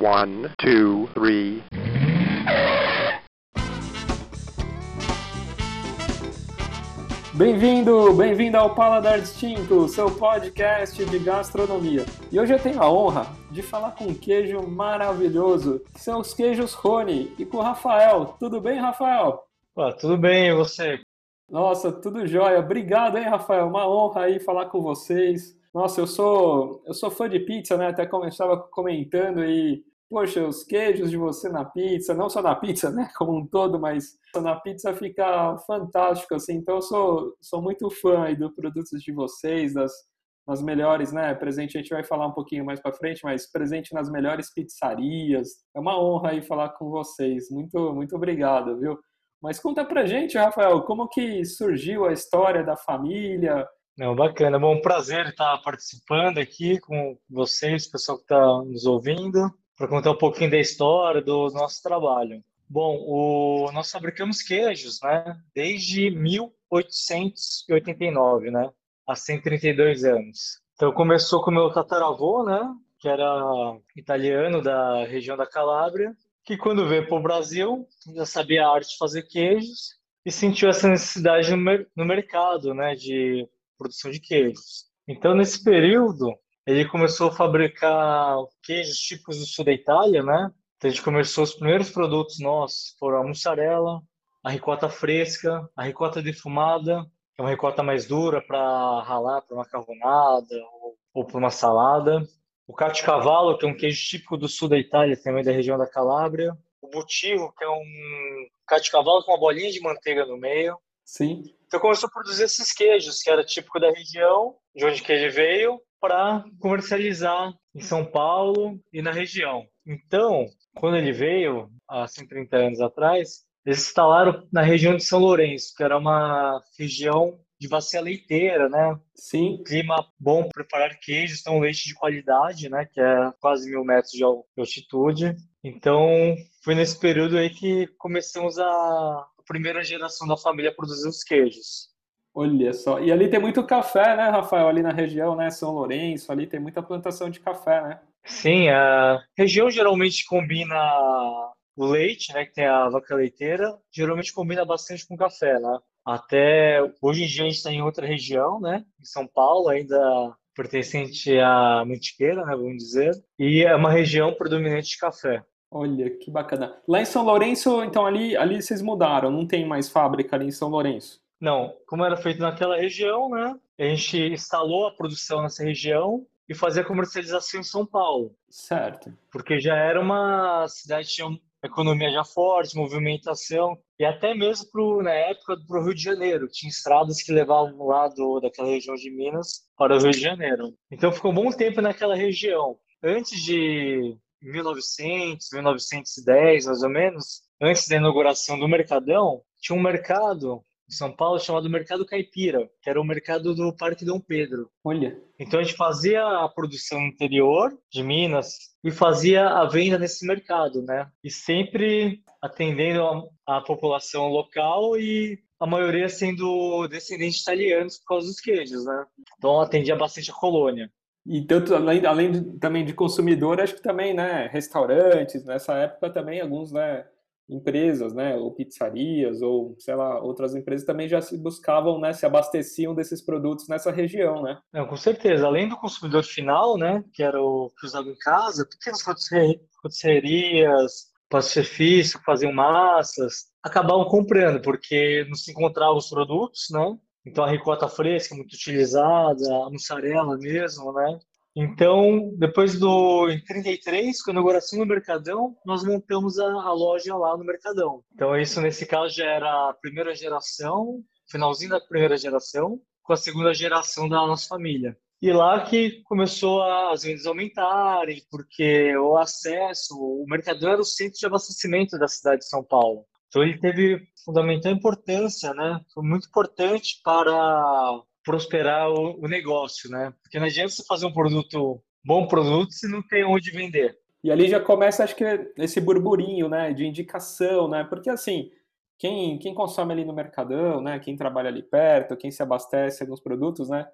One, two, three. Bem-vindo, bem-vindo ao Paladar Distinto, seu podcast de gastronomia. E hoje eu tenho a honra de falar com um queijo maravilhoso, que são os queijos Rony, e com o Rafael. Tudo bem, Rafael? Pô, tudo bem, e você? Nossa, tudo jóia. Obrigado, hein, Rafael? Uma honra aí falar com vocês. Nossa, eu sou eu sou fã de pizza, né? Até estava comentando e poxa, os queijos de você na pizza, não só na pizza, né, como um todo, mas na pizza fica fantástico, assim. Então eu sou, sou muito fã aí dos produtos de vocês, das, das melhores, né, presente, a gente vai falar um pouquinho mais para frente, mas presente nas melhores pizzarias. É uma honra aí falar com vocês. Muito, muito obrigado, viu? Mas conta pra gente, Rafael, como que surgiu a história da família? Não, bacana, bom, prazer estar participando aqui com vocês, pessoal que está nos ouvindo para contar um pouquinho da história do nosso trabalho. Bom, o, nós fabricamos queijos, né, desde 1889, né, há 132 anos. Então começou com meu tataravô, né, que era italiano da região da Calábria, que quando veio para o Brasil já sabia a arte de fazer queijos e sentiu essa necessidade no, mer no mercado, né, de produção de queijos. Então nesse período ele começou a fabricar queijos típicos do sul da Itália, né? Então a gente começou os primeiros produtos nossos foram a mussarela, a ricota fresca, a ricota defumada, que é uma ricota mais dura para ralar para macarronada ou, ou para uma salada. O cavalo, que é um queijo típico do sul da Itália, também da região da Calábria. O butirro, que é um cavalo com uma bolinha de manteiga no meio. Sim. Então começou a produzir esses queijos, que era típico da região, de onde que ele veio, para comercializar em São Paulo e na região. Então, quando ele veio, há 130 anos atrás, eles instalaram na região de São Lourenço, que era uma região de bacia leiteira, né? Sim. Clima bom para preparar queijos, então leite de qualidade, né? Que é quase mil metros de altitude. Então, foi nesse período aí que começamos a, a primeira geração da família a produzir os queijos. Olha só. E ali tem muito café, né, Rafael? Ali na região, né? São Lourenço, ali tem muita plantação de café, né? Sim, a região geralmente combina o leite, né, que tem a vaca leiteira, geralmente combina bastante com café, né? Até hoje em dia a gente está em outra região, né? Em São Paulo, ainda pertencente à Mantiqueira, né, vamos dizer, e é uma região predominante de café. Olha, que bacana. Lá em São Lourenço, então ali, ali vocês mudaram, não tem mais fábrica ali em São Lourenço? Não, como era feito naquela região, né? A gente instalou a produção nessa região e fazia comercialização em São Paulo. Certo. Porque já era uma cidade que tinha uma economia já forte, movimentação, e até mesmo pro, na época para o Rio de Janeiro. Tinha estradas que levavam lá do, daquela região de Minas para o Rio de Janeiro. Então ficou um bom tempo naquela região. Antes de 1900, 1910, mais ou menos, antes da inauguração do Mercadão, tinha um mercado em São Paulo chamado Mercado Caipira, que era o mercado do Parque Dom Pedro. Olha. Então a gente fazia a produção interior de Minas e fazia a venda nesse mercado, né? E sempre atendendo a, a população local e a maioria sendo descendentes italianos por causa dos queijos, né? Então atendia bastante a colônia. E tanto, além, além de, também de consumidor, acho que também, né, restaurantes, nessa época também alguns, né, empresas, né, ou pizzarias, ou sei lá, outras empresas também já se buscavam, né, se abasteciam desses produtos nessa região, né? Não, com certeza. Além do consumidor final, né, que era o que usava em casa, pequenas rotisserias, pastefício, que faziam massas, acabavam comprando, porque não se encontravam os produtos, né? Então a ricota fresca, muito utilizada, a mussarela mesmo, né? Então, depois do em 33, com a inauguração do Mercadão, nós montamos a, a, loja lá no Mercadão. Então, isso nesse caso já era a primeira geração, finalzinho da primeira geração, com a segunda geração da nossa família. E lá que começou a, as vendas aumentarem, porque o acesso, o Mercadão era o centro de abastecimento da cidade de São Paulo. Então ele teve fundamental importância, né? Foi muito importante para prosperar o, o, negócio, né? Porque não adianta você fazer um produto, bom produto, se não tem onde vender. E ali já começa, acho que, esse burburinho, né, de indicação, né? Porque, assim, quem, quem consome ali no Mercadão, né, quem trabalha ali perto, quem se abastece nos produtos, né,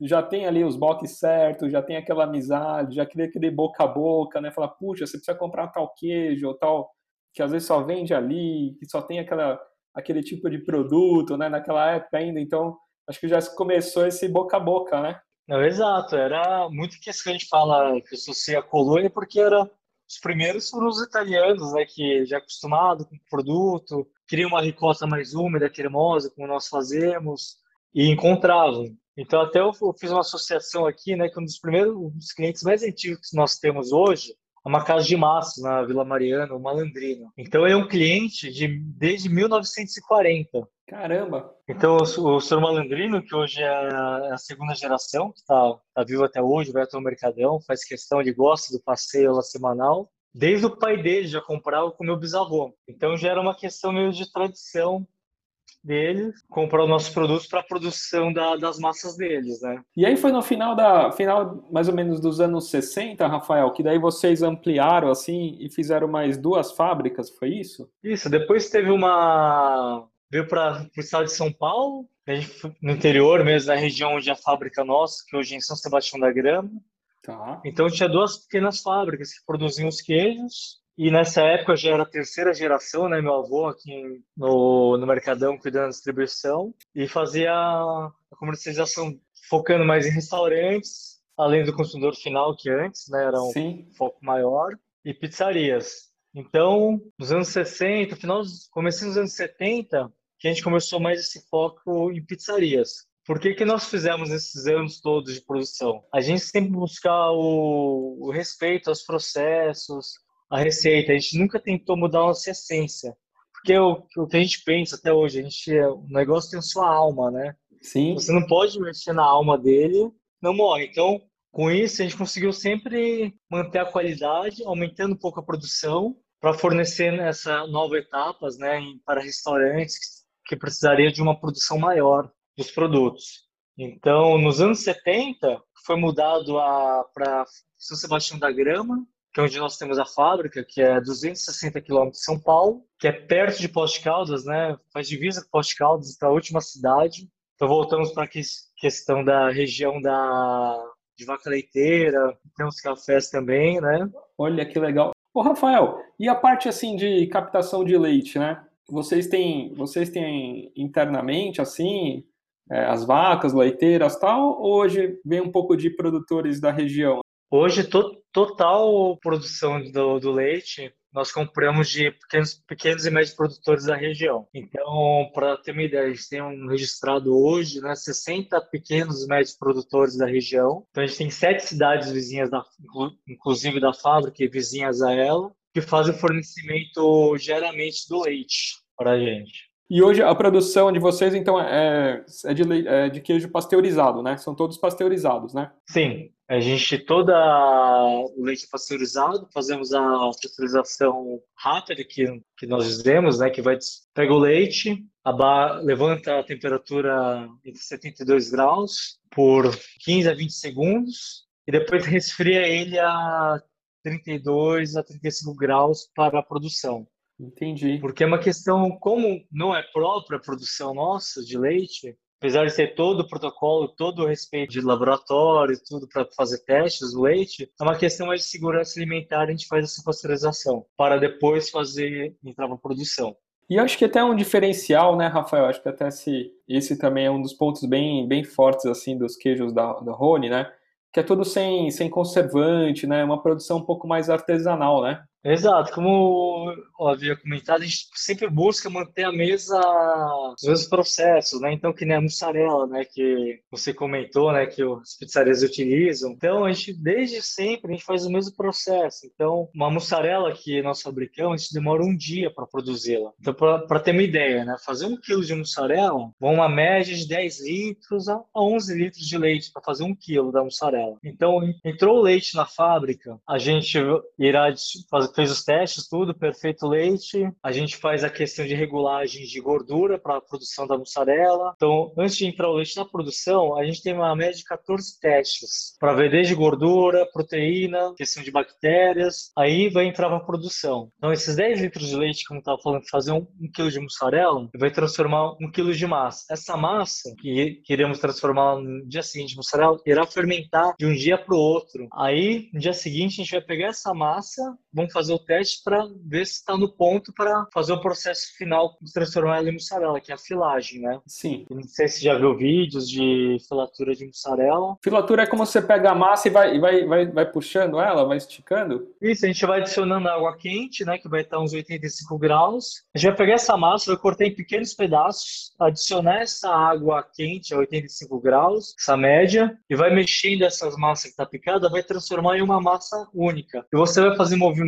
já tem ali os box certos, já tem aquela amizade, já cria aquele boca a boca, né? Falar, puxa, você precisa comprar tal queijo ou tal, que às vezes só vende ali, que só tem aquela, aquele tipo de produto, né? Naquela época ainda, então acho que já começou esse boca a boca, né? Não, exato, era muito que a gente fala que associei a colônia porque era os primeiros foram os italianos, né, que já acostumado com o produto, queriam uma ricota mais úmida, cremosa, como nós fazemos, e encontravam. Então, até eu fiz uma associação aqui, né, que um dos primeiros clientes mais antigos que nós temos hoje é uma casa de massas na Vila Mariana, o Malandrino. Então, ele é um cliente de desde 1940. Caramba! Então, o, o senhor Malandrino, que hoje é a, segunda geração, que está tá vivo até hoje, vai até o Mercadão, faz questão, ele gosta do passeio lá semanal. Desde o pai dele já comprava com meu bisavô. Então, já era uma questão meio de tradição dele comprar os nossos produtos para a produção da, das massas deles, né? E aí foi no final da final mais ou menos dos anos 60, Rafael, que daí vocês ampliaram assim e fizeram mais duas fábricas, foi isso? Isso, depois teve uma veio para o estado de São Paulo, no interior mesmo, na região onde é a fábrica nossa, que hoje é em São Sebastião da Grama. Tá. Então tinha duas pequenas fábricas que produziam os queijos e nessa época já era a terceira geração, né? Meu avô aqui no, no Mercadão cuidando da distribuição e fazia a comercialização focando mais em restaurantes, além do consumidor final que antes, né? Era um Sim. foco maior e pizzarias. Então, nos anos 60, final, comecei nos anos 70, que a gente começou mais esse foco em pizzarias. Por que, que nós fizemos esses anos todos de produção? A gente sempre buscar o, o respeito aos processos, a receita. A gente nunca tentou mudar a nossa essência. Porque o, o que a gente pensa até hoje, a gente, o negócio tem sua alma, né? Sim. Você não pode mexer na alma dele, não morre. Então, com isso, a gente conseguiu sempre manter a qualidade, aumentando um pouco a produção, para fornecer essa nova etapas, né, para restaurantes que precisariam de uma produção maior dos produtos. Então, nos anos 70, foi mudado para São Sebastião da Grama, que é onde nós temos a fábrica, que é 260 quilômetros de São Paulo, que é perto de Poste Caldas, né? Faz divisa com Poste Caldas, para a última cidade. Então voltamos para a questão da região da de vaca leiteira, tem uns cafés também, né? Olha que legal. Ô Rafael, e a parte assim de captação de leite, né? Vocês têm, vocês têm internamente assim é, as vacas leiteiras tal, ou hoje vem um pouco de produtores da região? Hoje, to total produção do, do, leite, nós compramos de pequenos, pequenos e médios produtores da região. Então, para ter uma ideia, a gente tem um registrado hoje né, 60 pequenos e médios produtores da região. Então, a gente tem sete cidades vizinhas, da, inclusive da fábrica e vizinhas a ela, que fazem o fornecimento geralmente do leite para a gente. E hoje a produção de vocês, então, é, é, de, é de queijo pasteurizado, né? São todos pasteurizados, né? Sim. A gente, toda o leite pasteurizado, fazemos a pasteurização rápida que, que nós dizemos, né? Que vai, pega o leite, levanta a temperatura entre 72 graus por 15 a 20 segundos e depois resfria ele a 32 a 35 graus para a produção. Entendi. Porque é uma questão, como não é própria a produção nossa de leite, apesar de ter todo o protocolo, todo o respeito de laboratório, tudo para fazer testes do leite, é uma questão mais de segurança alimentar, a gente faz essa pasteurização, para depois fazer, entrar para produção. E acho que até um diferencial, né, Rafael? Acho que até esse, esse também é um dos pontos bem, bem fortes, assim, dos queijos da, da Rony, né? Que é tudo sem, sem conservante, né? Uma produção um pouco mais artesanal, né? Exato, como eu havia comentado, a gente sempre busca manter a mesa, os mesmos processos, né? Então, que nem a mussarela, né? Que você comentou, né? Que as pizzarias utilizam. Então, a gente, desde sempre, a gente faz o mesmo processo. Então, uma mussarela que nós fabricamos, a gente demora um dia para produzi-la. Então, para ter uma ideia, né? Fazer um quilo de mussarela, vão uma média de 10 litros a 11 litros de leite para fazer um quilo da mussarela. Então, entrou o leite na fábrica, a gente irá fazer fez os testes, tudo, perfeito leite. A gente faz a questão de regulagem de gordura para a produção da mussarela. Então, antes de entrar o leite na produção, a gente tem uma média de 14 testes para ver desde gordura, proteína, questão de bactérias. Aí vai entrar para a produção. Então, esses 10 litros de leite, como estava falando, fazer um, um quilo de mussarela, vai transformar um quilo de massa. Essa massa que queremos transformar no dia seguinte mussarela irá fermentar de um dia para o outro. Aí, no dia seguinte, a gente vai pegar essa massa, vamos fazer o teste para ver se está no ponto para fazer o processo final de transformar ela em mussarela, que é a filagem, né? Sim. Não sei se já viu vídeos de filatura de mussarela. Filatura é como você pega a massa e vai, vai, vai, vai puxando ela, vai esticando? Isso, a gente vai adicionando água quente, né, que vai estar uns 85 graus. A gente vai pegar essa massa, vai cortar em pequenos pedaços, adicionar essa água quente a 85 graus, essa média, e vai mexendo essas massas que está picada, vai transformar em uma massa única. E você vai fazer movimentos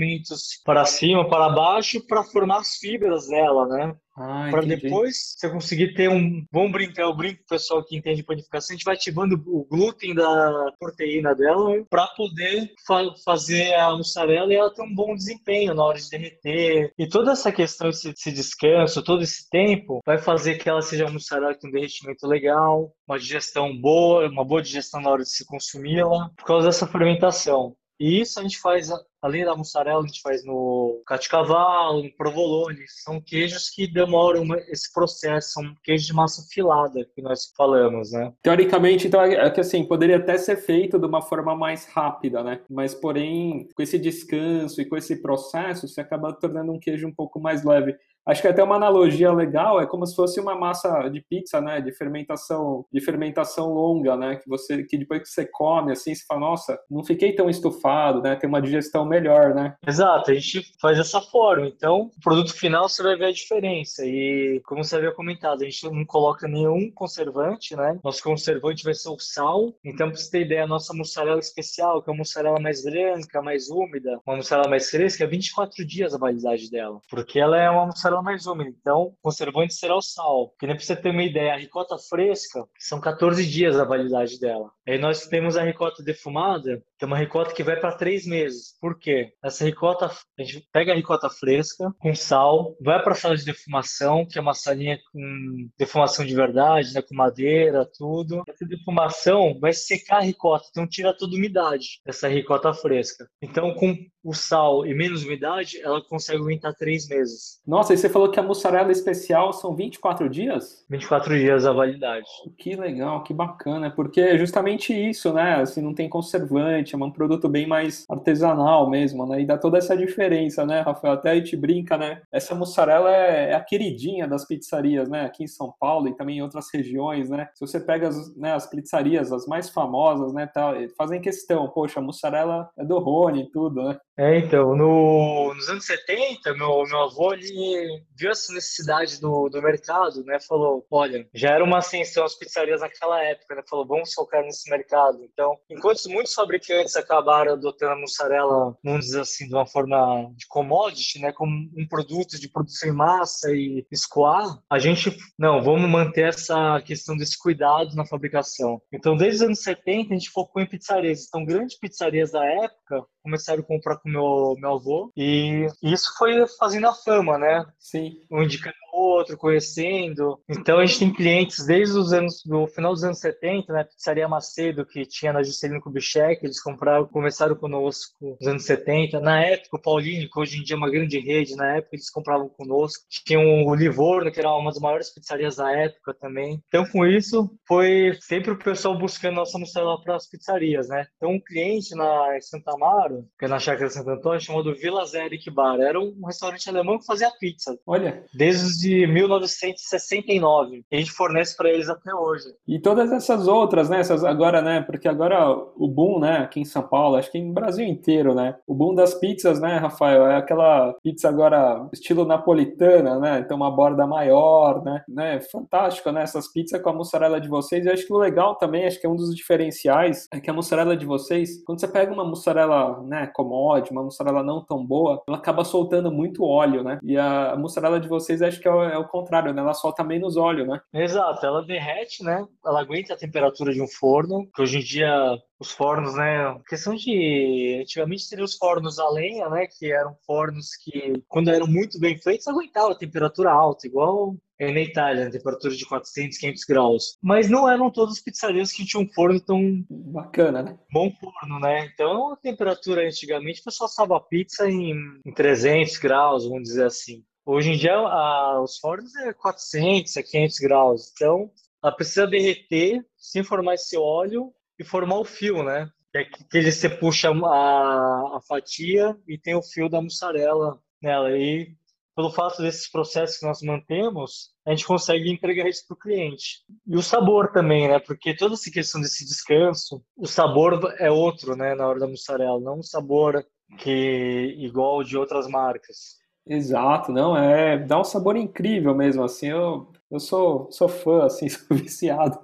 para cima, para baixo, para formar as fibras dela, né? Ah, para depois você conseguir ter um. Vamos brincar, eu brinco com o pessoal que entende panificação, a gente vai ativando o glúten da proteína dela para poder fa fazer a mussarela e ela ter um bom desempenho na hora de derreter. E toda essa questão, esse, esse descanso, todo esse tempo, vai fazer que ela seja uma mussarela com um derretimento legal, uma digestão boa, uma boa digestão na hora de se consumi-la, por causa dessa fermentação. E isso a gente faz, além da mussarela, a gente faz no cavalo, no provolone. São queijos que demoram esse processo, são queijos de massa filada que nós falamos, né? Teoricamente, então, é que assim, poderia até ser feito de uma forma mais rápida, né? Mas, porém, com esse descanso e com esse processo, você acaba tornando um queijo um pouco mais leve. Acho que até uma analogia legal é como se fosse uma massa de pizza, né, de fermentação, de fermentação longa, né, que você que depois que você come assim, você fala, nossa, não fiquei tão estufado, né, tem uma digestão melhor, né? Exato, a gente faz dessa forma. Então, o produto final você vai ver a diferença. E como você havia comentado, a gente não coloca nenhum conservante, né? Nosso conservante vai ser o sal. Então, para você ter ideia, a nossa mussarela especial, que é uma mussarela mais branca, mais úmida, uma mussarela mais fresca, é 24 dias a validade dela, porque ela é uma mussarela mais úmida. Então, conservante será o sal. Que nem pra você ter uma ideia, a ricota fresca são 14 dias a validade dela. Aí nós temos a ricota defumada, que é uma ricota que vai para 3 meses. Por quê? Essa ricota, a gente pega a ricota fresca com sal, vai para a sala de defumação, que é uma salinha com defumação de verdade, né, com madeira, tudo. Essa defumação vai secar a ricota, então tira toda a umidade dessa ricota fresca. Então, com o sal e menos umidade, ela consegue aguentar 3 meses. Nossa, você falou que a mussarela especial são 24 dias? 24 dias a validade. Que legal, que bacana, porque é justamente isso, né? Assim, não tem conservante, é um produto bem mais artesanal mesmo, né? E dá toda essa diferença, né, Rafael? Até a gente brinca, né? Essa mussarela é, é a queridinha das pizzarias, né? Aqui em São Paulo e também em outras regiões, né? Se você pega as, né, as pizzarias, as mais famosas, né, tá, fazem questão, poxa, a mussarela é do Rony e tudo, né? É, então, no, nos anos 70, meu, meu avô, ele viu essa necessidade do, do mercado, né? Falou, olha, já era uma ascensão as pizzarias naquela época, né? Falou, vamos focar nesse mercado. Então, enquanto muitos fabricantes acabaram adotando a mussarela, vamos dizer assim, de uma forma de commodity, né? Como um produto de produção em massa e escoar, a gente, não, vamos manter essa questão desse cuidado na fabricação. Então, desde os anos 70, a gente focou em pizzarias. Então, grandes pizzarias da época começaram a comprar com meu meu avô e isso foi fazendo a fama, né? Sim. Um indicando o outro, conhecendo. Então a gente tem clientes desde os anos do final dos anos 70, né? Pizzaria Macedo que tinha na Juscelino Kubitschek, eles compraram, começaram conosco nos anos 70. Na época o Paulinho, que hoje em dia é uma grande rede, na época eles compravam conosco. Tinha o Livorno, que era uma das maiores pizzarias da época também. Então com isso foi sempre o pessoal buscando nossa mussarela para as pizzarias, né? Então um cliente na Santa Amaro, que é na Chácara Santo Antônio, chamado Vila Zeric Bar, era um restaurante alemão que fazia pizza. Olha. Desde de 1969. E a gente fornece para eles até hoje. E todas essas outras, né? Essas agora, né? Porque agora o boom, né? Aqui em São Paulo, acho que em Brasil inteiro, né? O boom das pizzas, né, Rafael? É aquela pizza agora estilo napolitana, né? Então uma borda maior, né? né? Fantástico, né? Essas pizzas com a mussarela de vocês. E acho que o legal também, acho que é um dos diferenciais, é que a mussarela de vocês, quando você pega uma mussarela, né, commode, uma mussarela não tão boa, ela acaba soltando muito óleo, né? E a mussarela de vocês acho que é é o contrário, né? Ela solta menos óleo, né? Exato, ela derrete, né? Ela aguenta a temperatura de um forno, que hoje em dia os fornos, né? Questão de. Antigamente seriam os fornos a lenha, né? Que eram fornos que, quando eram muito bem feitos, aguentavam a temperatura alta, igual é na Itália, na temperatura de 400, 500 graus. Mas não eram todas as pizzarias que tinham um forno tão bacana, né? Bom forno, né? Então a temperatura antigamente o pessoal assava pizza em, em 300 graus, vamos dizer assim. Hoje em dia a, os fornos é 400 a 500 graus. Então ela precisa derreter sem formar esse óleo e formar o fio, né? É que, que você puxa a, a fatia e tem o fio da mussarela nela. E pelo fato desses processos que nós mantemos, a gente consegue entregar isso para o cliente. E o sabor também, né? Porque toda essa questão desse descanso, o sabor é outro, né? Na hora da mussarela, não um sabor que igual de outras marcas. Exato, não é, dá um sabor incrível mesmo, assim, eu, eu sou, sou fã, assim, sou viciado,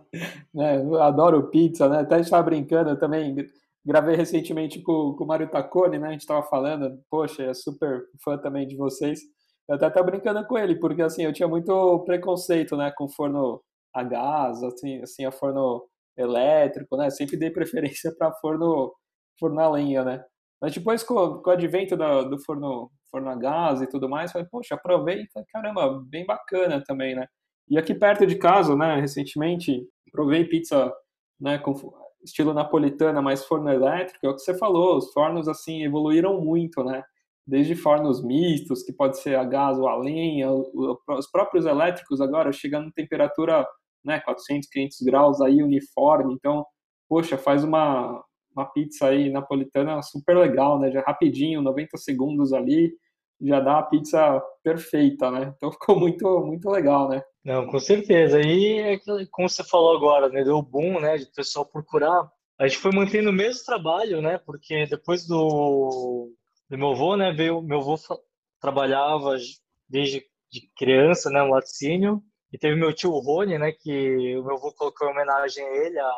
né, eu adoro pizza, né, até a gente tava brincando, eu também gravei recentemente com, com o Mário Tacconi, né, a gente tava falando, poxa, é super fã também de vocês, eu até tava brincando com ele, porque, assim, eu tinha muito preconceito, né, com forno a gás, assim, assim, a forno elétrico, né, sempre dei preferência para forno, forno a lenha, né, mas depois, com, com o advento do, do forno, forno a gás e tudo mais, falei, poxa, aproveita, caramba, bem bacana também, né? E aqui perto de casa, né, recentemente, provei pizza, né, com estilo napolitana, mas forno elétrico, é o que você falou, os fornos, assim, evoluíram muito, né? Desde fornos mistos, que pode ser a gás ou a lenha, os próprios elétricos agora chegando em temperatura, né, 400, 500 graus aí, uniforme, então, poxa, faz uma, uma pizza aí napolitana super legal, né? Já rapidinho, 90 segundos ali, já dá a pizza perfeita, né? Então ficou muito, muito legal, né? Não, com certeza. E é como você falou agora, né? Deu boom, né? De pessoal procurar. A gente foi mantendo o mesmo trabalho, né? Porque depois do, do meu avô, né? Veio, meu avô trabalhava desde de criança, né? No laticínio. E teve meu tio Rony, né? Que o meu avô colocou em homenagem a ele, a,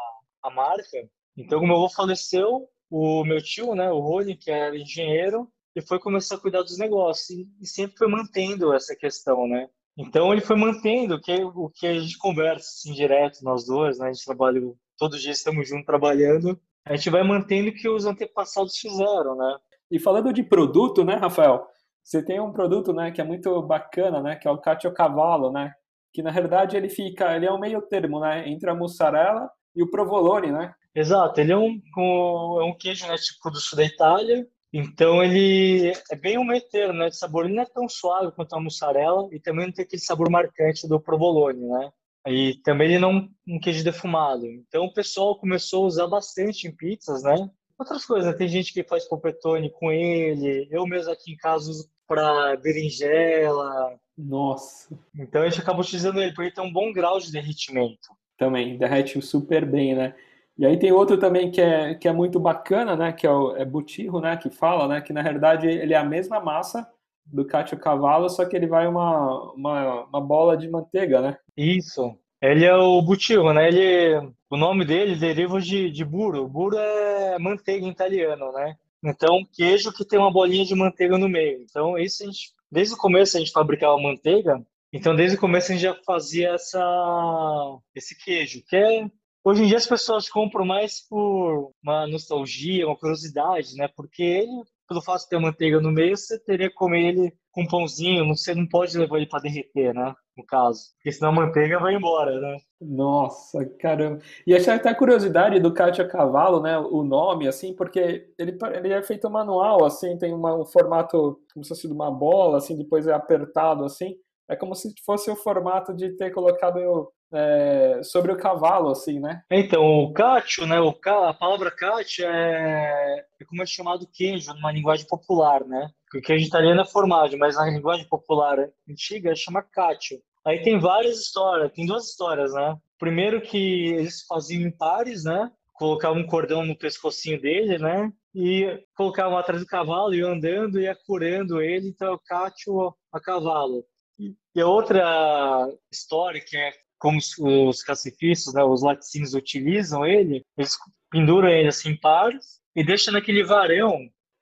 a marca. Então, meu avô faleceu, o meu tio, né, o Rony, que era engenheiro, ele foi começar a cuidar dos negócios e, sempre foi mantendo essa questão, né? Então ele foi mantendo que, o que a gente conversa assim, direto, nós dois, né? A gente trabalha, todos os dias estamos juntos trabalhando. A gente vai mantendo o que os antepassados fizeram, né? E falando de produto, né, Rafael? Você tem um produto, né, que é muito bacana, né, que é o Cacio Cavallo, né? Que na verdade ele fica, ele é um meio termo, né, entre a mussarela e o provolone, né? Exato, ele é um, um, é um queijo né, tipo do sul da Itália, então ele é bem um meio termo, né, de sabor. Ele não é tão suave quanto a mussarela e também não tem aquele sabor marcante do provolone, né? E também ele não é um queijo defumado. Então o pessoal começou a usar bastante em pizzas, né? Outras coisas, né? tem gente que faz polpetone com ele, eu mesmo aqui em casa uso para berinjela. Nossa. Então a gente acaba utilizando ele porque ele tem um bom grau de derretimento. Também, derrete super bem, né? E aí tem outro também que é, que é muito bacana, né? Que é o é butirro, né? Que fala, né? Que na verdade ele é a mesma massa do cacio cavallo, só que ele vai uma, uma, uma bola de manteiga, né? Isso. Ele é o butirro, né? Ele, o nome dele deriva de, de burro. Burro é manteiga em italiano, né? Então, queijo que tem uma bolinha de manteiga no meio. Então, isso a gente, desde o começo a gente fabricava manteiga. Então, desde o começo a gente já fazia essa, esse queijo, que é Hoje em dia as pessoas compram mais por uma nostalgia, uma curiosidade, né? Porque ele, pelo fato de ter manteiga no meio, você teria que comer ele com pãozinho, você não pode levar ele para derreter, né? No caso, porque senão a manteiga vai embora, né? Nossa, caramba. E achei até a curiosidade do Cátia Cavalo, né? O nome, assim, porque ele, ele é feito manual, assim, tem uma, um formato como se fosse de uma bola, assim, depois é apertado, assim. É como se fosse o formato de ter colocado é, sobre o cavalo, assim, né? Então, o cacio, né? O ca... A palavra cacio é... é como é chamado queijo numa linguagem popular, né? Porque queijo italiano é formagem, mas na linguagem popular antiga chama cacio. Aí tem várias histórias, tem duas histórias, né? Primeiro que eles faziam em pares, né? Colocavam um cordão no pescocinho dele, né? E colocavam atrás do cavalo, e andando, ia curando ele, então é o cacio a cavalo. E a outra história, que é como os, os cacifistas, né, os laticínios utilizam ele, eles penduram ele assim em pares e deixam naquele varão,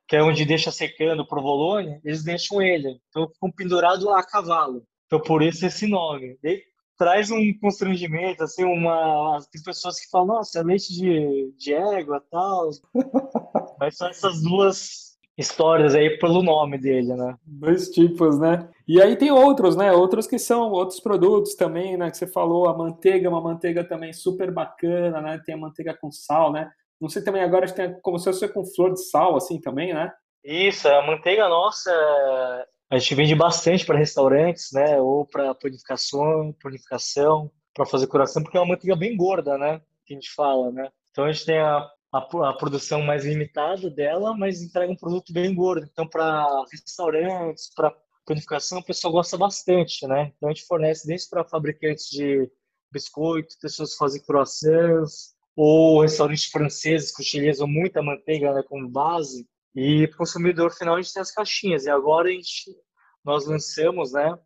que é onde deixa secando o provolone, eles deixam ele. Então ficam pendurados a cavalo. Então, por isso esse nome. E traz um constrangimento, assim, uma... Tem pessoas que falam, nossa, é leite de, de égua e tal. Mas são essas duas histórias aí pelo nome dele, né? Dois tipos, né? E aí tem outros, né? Outros que são outros produtos também, né? Que você falou, a manteiga, uma manteiga também super bacana, né? Tem a manteiga com sal, né? Não sei também agora tem como se fosse com flor de sal, assim também, né? Isso, a manteiga nossa, a gente vende bastante para restaurantes, né? Ou para purificação, purificação, para fazer curação, porque é uma manteiga bem gorda, né? Que a gente fala, né? Então a gente tem a a, a, produção mais limitada dela, mas entrega um produto bem gordo. Então, para restaurantes, para panificação, o pessoal gosta bastante, né? Então, a gente fornece desde para fabricantes de biscoito, pessoas que fazem croissants, ou restaurantes franceses que utilizam muita manteiga né, como base. E para o consumidor final, a gente tem as caixinhas. E agora a gente, nós lançamos né,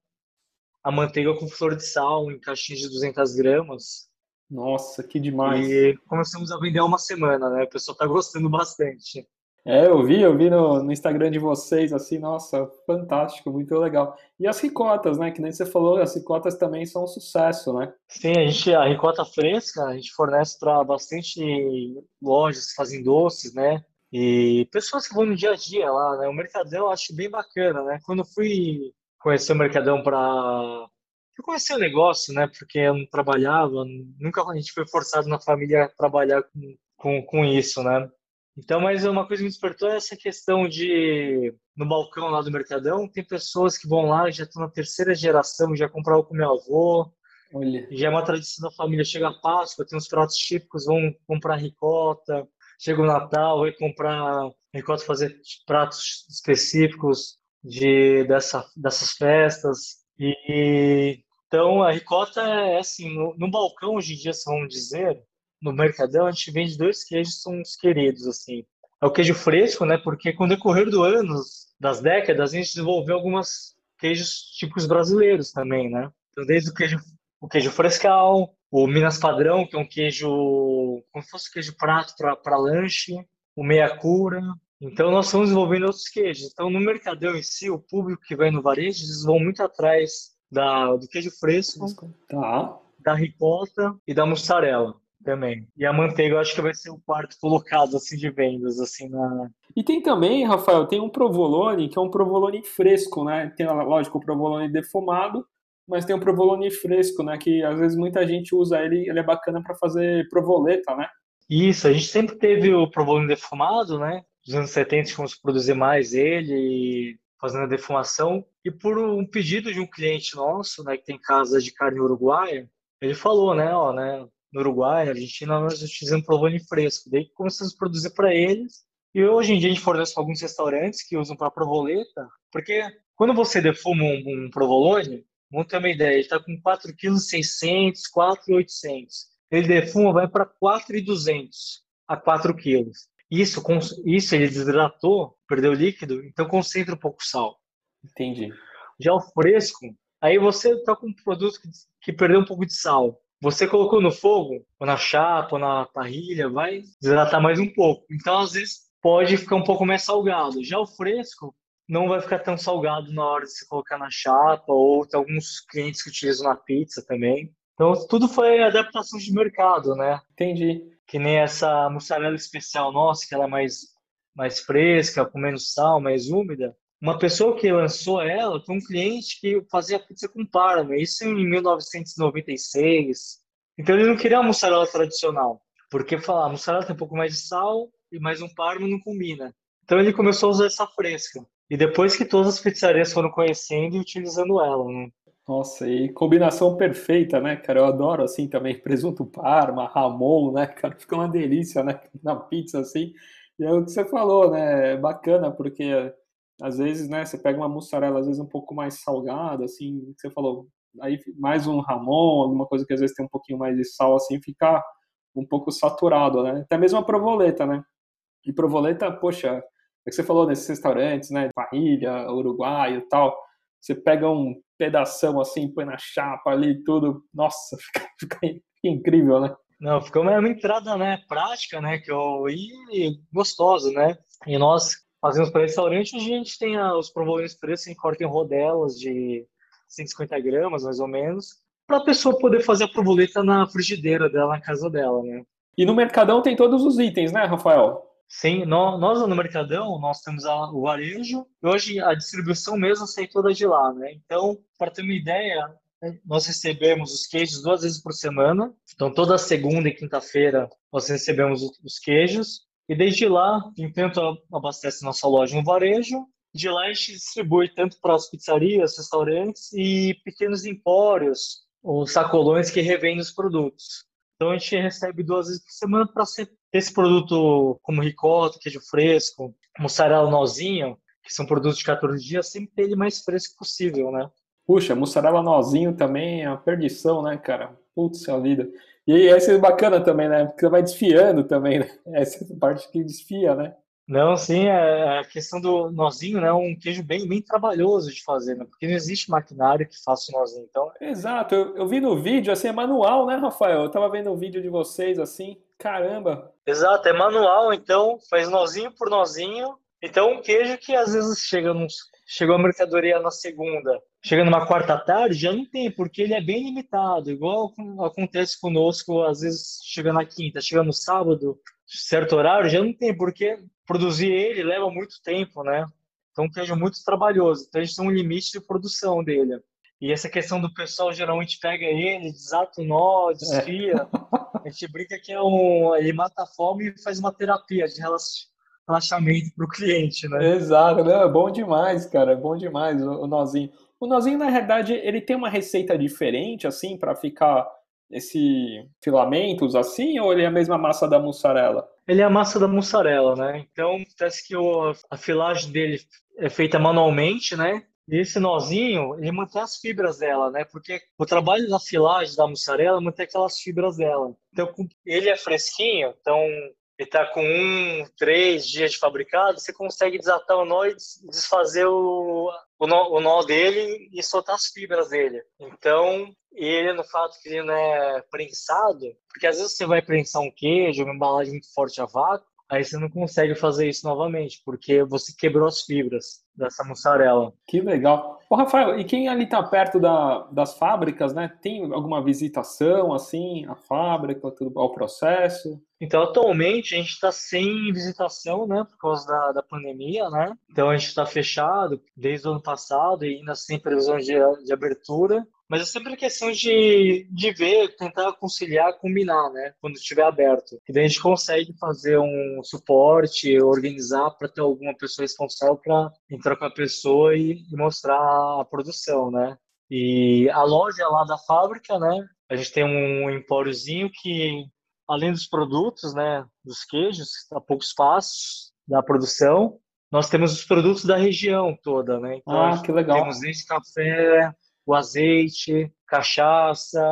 a manteiga com flor de sal em caixinhas de 200 gramas, nossa, que demais. E começamos a vender há uma semana, né? O pessoal tá gostando bastante. É, eu vi, eu vi no, no, Instagram de vocês, assim, nossa, fantástico, muito legal. E as ricotas, né? Que nem você falou, as ricotas também são um sucesso, né? Sim, a gente, a ricota fresca, a gente fornece para bastante lojas que fazem doces, né? E pessoas que vão no dia a dia lá, né? O Mercadão eu acho bem bacana, né? Quando eu fui conhecer o Mercadão para eu conheci o negócio, né? Porque eu não trabalhava, nunca a gente foi forçado na família a trabalhar com, com, com isso, né? Então, mas uma coisa que me despertou é essa questão de, no balcão lá do Mercadão, tem pessoas que vão lá, já estão na terceira geração, já compraram com meu avô, Olha. já é uma tradição da família, chega a Páscoa, tem uns pratos típicos, vão comprar ricota, chega o Natal, vai comprar ricota, fazer pratos específicos de, dessa, dessas festas, e então a ricota é assim, no, no balcão hoje em dia, se vamos dizer, no Mercadão, a gente vende dois queijos que são os queridos, assim. É o queijo fresco, né? Porque com o decorrer do anos, das décadas, a gente desenvolveu alguns queijos típicos brasileiros também, né? Então, desde o queijo, o queijo frescal, o Minas Padrão, que é um queijo, como se fosse queijo prato para lanche, o meia cura. Então, nós estamos desenvolvendo outros queijos. Então, no Mercadão em si, o público que vai no varejo, eles vão muito atrás da, do queijo fresco, tá. da ricota e da mussarela também. E a manteiga eu acho que vai ser o quarto colocado assim de vendas assim na E tem também, Rafael, tem um provolone que é um provolone fresco, né? Tem lógico o provolone defumado, mas tem um provolone fresco, né, que às vezes muita gente usa ele, ele é bacana para fazer provoleta, né? Isso, a gente sempre teve o provolone defumado, né? Dos anos 70 fomos produzir mais ele fazendo a defumação. E por um pedido de um cliente nosso, né, que tem casa de carne uruguaia, ele falou, né, ó, né, no Uruguai, na Argentina, nós utilizamos provolone fresco. Daí começamos a produzir para eles. E hoje em dia a gente fornece para alguns restaurantes que usam para provoleta, porque quando você defuma um, um provolone, vamos ter uma ideia, ele está com 4,6 kg, 4,800. Ele defuma, vai para 4,200 a 4 kg. Isso, isso ele desidratou, perdeu líquido, então concentra um pouco sal. Entendi. Já o fresco, aí você está com um produto que, que perdeu um pouco de sal. Você colocou no fogo, ou na chapa, ou na parrilha, vai desidratar mais um pouco. Então, às vezes, pode ficar um pouco mais salgado. Já o fresco, não vai ficar tão salgado na hora de você colocar na chapa, ou tem alguns clientes que utilizam na pizza também. Então, tudo foi adaptação de mercado, né? Entendi que nem essa mussarela especial nossa, que ela é mais, mais fresca, com menos sal, mais úmida. Uma pessoa que lançou ela foi um cliente que fazia pizza com parma, isso em 1996. Então ele não queria uma mussarela tradicional, porque falar, mussarela tem um pouco mais de sal e mais um parma não combina. Então ele começou a usar essa fresca. E depois que todas as pizzarias foram conhecendo e utilizando ela, né? Nossa, e combinação perfeita, né, cara? Eu adoro assim também presunto parma, ramon, né, cara? Fica uma delícia, né, na pizza assim. E é o que você falou, né? É bacana porque às vezes, né, você pega uma mussarela às vezes um pouco mais salgada, assim, você falou, aí mais um ramon, alguma coisa que às vezes tem um pouquinho mais de sal assim, fica um pouco saturado, né? Até mesmo a provoleta, né? E provoleta, poxa, é que você falou nesses restaurantes, né, parrilha, uruguaio e tal, você pega um pedação assim, põe na chapa ali tudo. Nossa, fica, fica incrível, né? Não, ficou uma entrada, né, prática, né, que eu e gostosa, né? E nós fazemos para restaurante, a gente tem os provolones pretos em corta em rodelas de 150 gramas mais ou menos, para a pessoa poder fazer a provoleta na frigideira dela, na casa dela, né? E no Mercadão tem todos os itens, né, Rafael? Sim, nós no Mercadão, nós temos o varejo, e hoje a distribuição mesmo sai toda de lá, né? Então, para ter uma ideia, nós recebemos os queijos duas vezes por semana. Então, toda segunda e quinta-feira nós recebemos os queijos. E desde lá, enquanto abastece nossa loja no varejo, de lá a gente distribui tanto para as pizzarias, restaurantes e pequenos empórios, os sacolões que revendem os produtos. Então a gente recebe duas vezes por semana para ter esse produto como ricota, queijo fresco, mussarela nozinho, que são produtos de 14 dias, sempre ter ele mais fresco possível, né? Puxa, mussarela nozinho também é uma perdição, né, cara? Putz, a vida. E essa é bacana também, né? Porque vai desfiando também, né? Essa parte que desfia, né? Não, sim, é a questão do nozinho, né? Um queijo bem, bem trabalhoso de fazer, né? Porque não existe maquinário que faça o nozinho, então... Exato, eu, eu vi no vídeo, assim, é manual, né, Rafael? Eu tava vendo o vídeo de vocês, assim, caramba! Exato, é manual, então faz nozinho por nozinho. Então, um queijo que às vezes chega nos, chegou a mercadoria na segunda, chega numa quarta tarde, já não tem, porque ele é bem limitado, igual acontece conosco, às vezes chega na quinta, chega no sábado, certo horário, já não tem, porque produzir ele leva muito tempo, né? Então, um queijo muito trabalhoso, então a gente tem um limite de produção dele. E essa questão do pessoal geralmente pega ele, desata o nó, desfia. É. A gente brinca que é um. Ele mata a fome e faz uma terapia de relaxamento para o cliente, né? Exato, né? é bom demais, cara, é bom demais o, o nozinho. O nozinho, na verdade, ele tem uma receita diferente, assim, para ficar esse filamentos assim, ou ele é a mesma massa da mussarela? Ele é a massa da mussarela, né? Então, parece que o, a filagem dele é feita manualmente, né? E esse nozinho, ele mantém as fibras dela, né? Porque o trabalho da filagem da mussarela manter aquelas fibras dela. Então, ele é fresquinho, então ele está com um, três dias de fabricado, você consegue desatar o nó e desfazer o, o, nó, o nó dele e soltar as fibras dele. Então, ele, no fato que ele não é prensado, porque às vezes você vai prensar um queijo, uma embalagem muito forte a vácuo, aí você não consegue fazer isso novamente, porque você quebrou as fibras dessa mussarela. Que legal. Ô, Rafael, e quem ali está perto da, das fábricas, né? Tem alguma visitação, assim, a fábrica, tudo, ao processo? Então, atualmente, a gente está sem visitação, né, por causa da, da pandemia, né? Então, a gente está fechado desde o ano passado e ainda sem previsão de, de abertura. Mas é sempre questão de, de ver, tentar conciliar, combinar, né? Quando estiver aberto. E daí a gente consegue fazer um suporte, organizar para ter alguma pessoa responsável para entrar com a pessoa e, e mostrar a produção, né? E a loja lá da fábrica, né? A gente tem um empóriozinho que, além dos produtos, né? Dos queijos, a poucos passos da produção, nós temos os produtos da região toda, né? Então, ah, que legal. Temos desde café, o azeite, cachaça,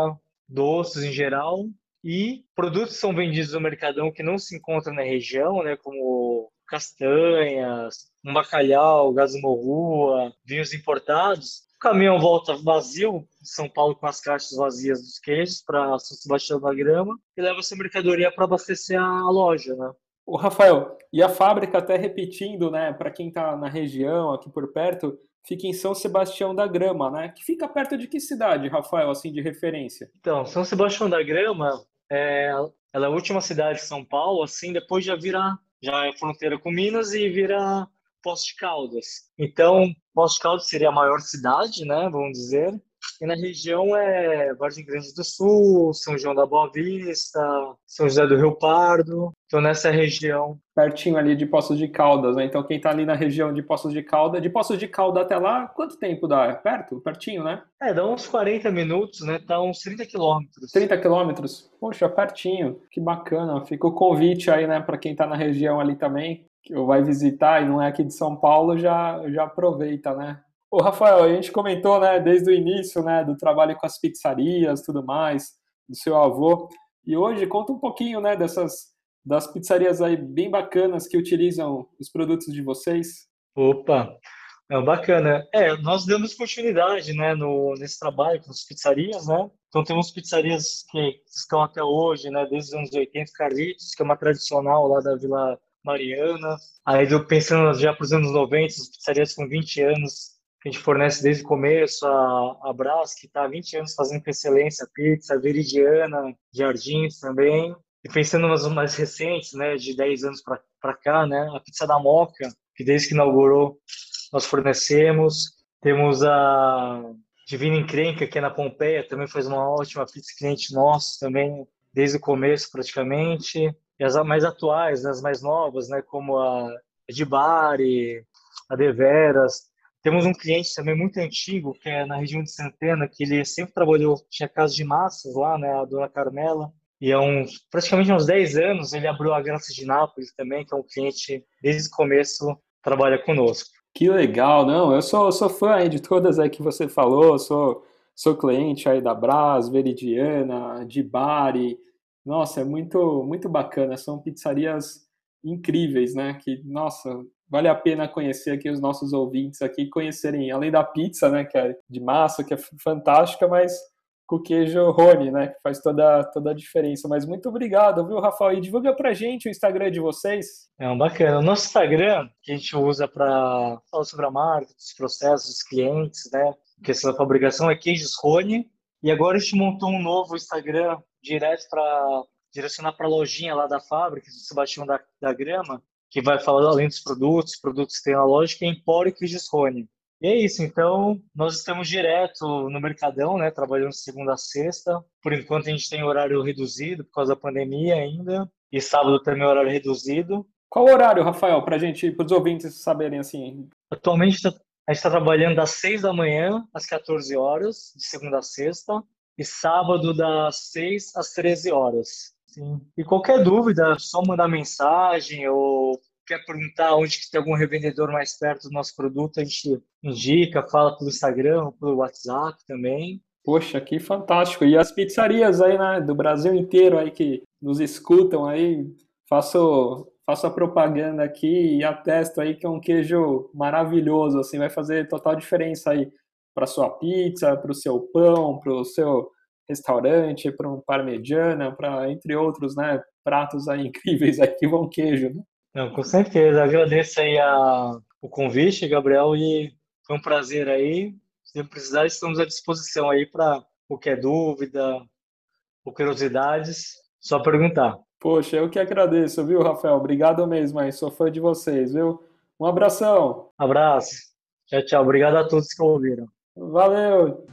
doces em geral e produtos que são vendidos no mercadão que não se encontram na região, né, como castanhas, um bacalhau, gás morrua, vinhos importados. O caminhão volta vazio de São Paulo com as caixas vazias dos queijos para São Sebastião da Grama e leva essa mercadoria para abastecer a loja, né? O Rafael, e a fábrica até repetindo, né, para quem está na região, aqui por perto, fica em São Sebastião da Grama, né? Que fica perto de que cidade, Rafael, assim, de referência? Então, São Sebastião da Grama é, ela é a última cidade de São Paulo, assim, depois já vira, já é fronteira com Minas e vira Poços de Caldas. Então, Poços de Caldas seria a maior cidade, né, vamos dizer, e na região é Vargem Grande do Sul, São João da Boa Vista, São José do Rio Pardo. Então, nessa região. Pertinho ali de Poços de Caldas, né? Então, quem está ali na região de Poços de Caldas, de Poços de Caldas até lá, quanto tempo dá? É perto? Pertinho, né? É, dá uns 40 minutos, né? Dá uns 30 quilômetros. 30 quilômetros? Poxa, pertinho. Que bacana. Fica o convite aí, né, para quem está na região ali também, que vai visitar e não é aqui de São Paulo, já, já aproveita, né? Ô, Rafael, a gente comentou, né, desde o início, né, do trabalho com as pizzarias, tudo mais, do seu avô. E hoje conta um pouquinho, né, dessas das pizzarias aí bem bacanas que utilizam os produtos de vocês. Opa, é bacana. É, nós damos continuidade, né, no nesse trabalho com as pizzarias, né? Então temos pizzarias que estão até hoje, né, desde os anos 80, Carlitos, que é uma tradicional lá da Vila Mariana. Aí eu pensando já para os anos 90, as pizzarias com 20 anos que a gente fornece desde o começo, a, a Brás, que está há 20 anos fazendo com excelência pizza, Veridiana, Jardins também. E pensando nas mais recentes, né, de 10 anos para cá, né, a pizza da Moca, que desde que inaugurou nós fornecemos. Temos a Divina Encrenca, que é na Pompeia, também faz uma ótima pizza cliente nosso também, desde o começo praticamente. E as mais atuais, né, as mais novas, né, como a de Bari, a Deveras. Temos um cliente também muito antigo, que é na região de Santana, que ele sempre trabalhou, tinha casa de massas lá, né, a dona Carmela. E há uns, praticamente uns 10 anos, ele abriu a Graça de Nápoles também, que é um cliente, desde o começo, trabalha conosco. Que legal, não, eu sou, sou fã de todas aí que você falou, sou, sou cliente aí da Brás, Veridiana, de Bari, nossa, é muito, muito bacana, são pizzarias incríveis, né, que, nossa, vale a pena conhecer aqui os nossos ouvintes aqui, conhecerem, além da pizza, né, que é de massa, que é fantástica, mas com queijo Rony, né, que faz toda, toda a diferença. Mas muito obrigado, viu, Rafael? E divulga pra gente o Instagram de vocês. É um bacana. O nosso Instagram, que a gente usa para falar sobre a marca, os processos, dos clientes, né, questão da fabricação, é Queijos Rony. E agora a gente montou um novo Instagram direto para direcionar para a lojinha lá da fábrica, do Sebastião da, da Grama, que vai falar além dos produtos, produtos que é Empório Queijos Rony. E é isso, então nós estamos direto no Mercadão, né, trabalhando segunda a sexta. Por enquanto a gente tem horário reduzido por causa da pandemia ainda, e sábado também horário reduzido. Qual o horário, Rafael, para a gente, para os ouvintes saberem assim? Atualmente tá, a gente está trabalhando das 6 da manhã às 14 horas, de segunda a sexta, e sábado das 6 às 13 horas. Sim. E qualquer dúvida, é só mandar mensagem ou quer perguntar onde que tem algum revendedor mais perto do nosso produto, a gente indica, fala pelo Instagram, pelo WhatsApp também. Poxa, que fantástico. E as pizzarias aí, né, do Brasil inteiro aí que nos escutam aí, faço, faço a propaganda aqui e atesto aí que é um queijo maravilhoso, assim, vai fazer total diferença aí para sua pizza, para o seu pão, para o seu restaurante, para um parmegiana, para entre outros, né, pratos aí incríveis aí que vão queijo, né? Não, com certeza. Agradeço aí a, o convite, Gabriel, e foi um prazer aí. Se precisar, estamos à disposição aí para qualquer dúvida ou curiosidades, só perguntar. Poxa, eu que agradeço, viu, Rafael? Obrigado mesmo aí, sou fã de vocês, viu? Um abração. Abraço. Tchau, tchau. Obrigado a todos que ouviram. Valeu.